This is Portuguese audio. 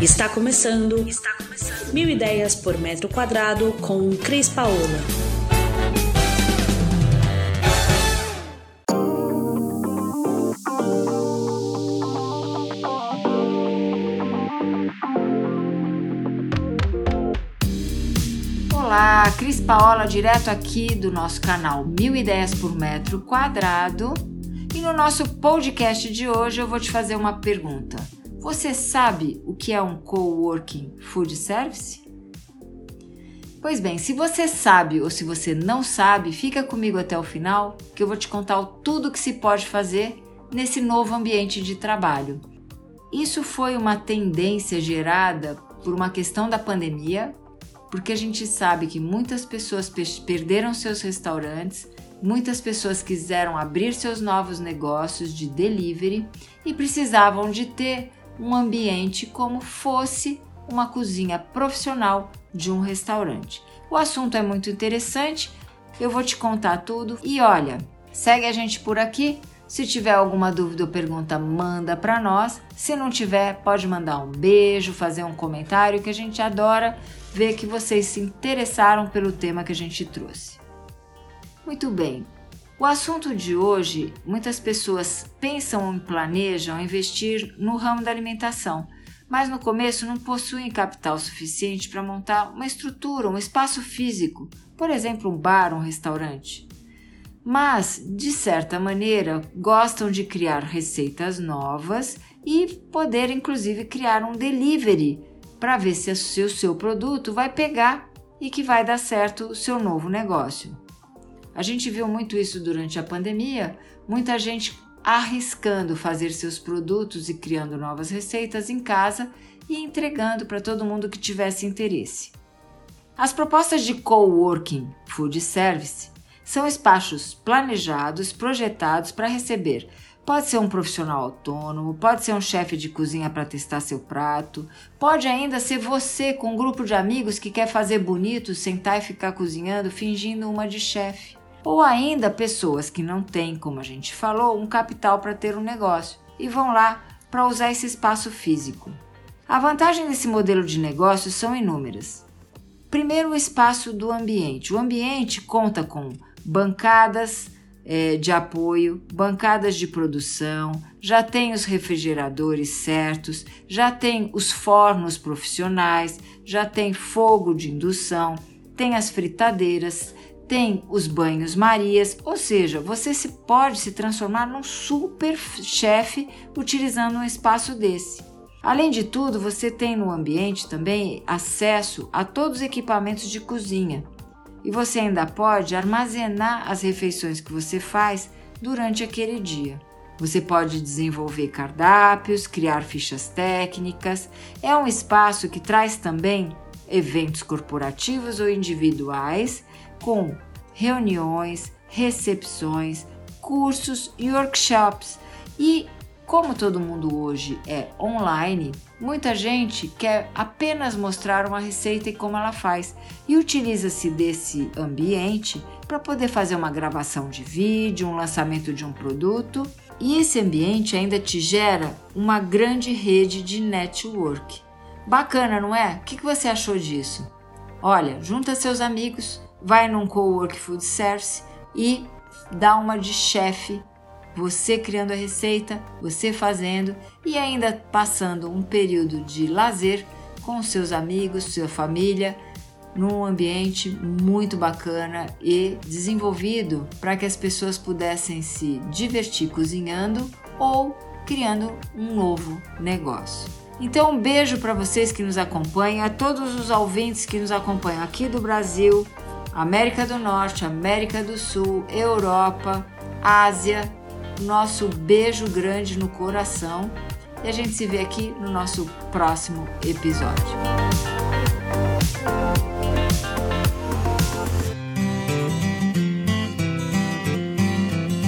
Está começando. Está começando. Mil ideias por metro quadrado com Cris Paola. Olá, Cris Paola, direto aqui do nosso canal Mil Ideias por Metro Quadrado. E no nosso podcast de hoje eu vou te fazer uma pergunta. Você sabe o que é um coworking food service? Pois bem, se você sabe ou se você não sabe, fica comigo até o final que eu vou te contar tudo o que se pode fazer nesse novo ambiente de trabalho. Isso foi uma tendência gerada por uma questão da pandemia, porque a gente sabe que muitas pessoas perderam seus restaurantes, muitas pessoas quiseram abrir seus novos negócios de delivery e precisavam de ter um ambiente como fosse uma cozinha profissional de um restaurante. O assunto é muito interessante, eu vou te contar tudo e olha, segue a gente por aqui. Se tiver alguma dúvida ou pergunta, manda para nós. Se não tiver, pode mandar um beijo, fazer um comentário que a gente adora ver que vocês se interessaram pelo tema que a gente trouxe. Muito bem, o assunto de hoje, muitas pessoas pensam e planejam investir no ramo da alimentação, mas no começo não possuem capital suficiente para montar uma estrutura, um espaço físico, por exemplo, um bar, um restaurante. Mas, de certa maneira, gostam de criar receitas novas e poder, inclusive, criar um delivery para ver se o seu produto vai pegar e que vai dar certo o seu novo negócio. A gente viu muito isso durante a pandemia, muita gente arriscando fazer seus produtos e criando novas receitas em casa e entregando para todo mundo que tivesse interesse. As propostas de coworking food service são espaços planejados, projetados para receber Pode ser um profissional autônomo, pode ser um chefe de cozinha para testar seu prato, pode ainda ser você com um grupo de amigos que quer fazer bonito, sentar e ficar cozinhando fingindo uma de chefe ou ainda pessoas que não têm, como a gente falou, um capital para ter um negócio e vão lá para usar esse espaço físico. A vantagem desse modelo de negócio são inúmeras. Primeiro, o espaço do ambiente. O ambiente conta com bancadas é, de apoio, bancadas de produção, já tem os refrigeradores certos, já tem os fornos profissionais, já tem fogo de indução, tem as fritadeiras, tem os banhos Marias, ou seja, você se pode se transformar num super chefe utilizando um espaço desse. Além de tudo, você tem no ambiente também acesso a todos os equipamentos de cozinha e você ainda pode armazenar as refeições que você faz durante aquele dia. Você pode desenvolver cardápios, criar fichas técnicas. É um espaço que traz também eventos corporativos ou individuais com reuniões, recepções, cursos e workshops. E como todo mundo hoje é online, muita gente quer apenas mostrar uma receita e como ela faz e utiliza-se desse ambiente para poder fazer uma gravação de vídeo, um lançamento de um produto. E esse ambiente ainda te gera uma grande rede de network. Bacana, não é? O que você achou disso? Olha, junta seus amigos, vai num co-work food service e dá uma de chefe, você criando a receita, você fazendo e ainda passando um período de lazer com seus amigos, sua família, num ambiente muito bacana e desenvolvido para que as pessoas pudessem se divertir cozinhando ou criando um novo negócio. Então, um beijo para vocês que nos acompanham, a todos os ouvintes que nos acompanham aqui do Brasil, América do Norte, América do Sul, Europa, Ásia. Nosso beijo grande no coração e a gente se vê aqui no nosso próximo episódio.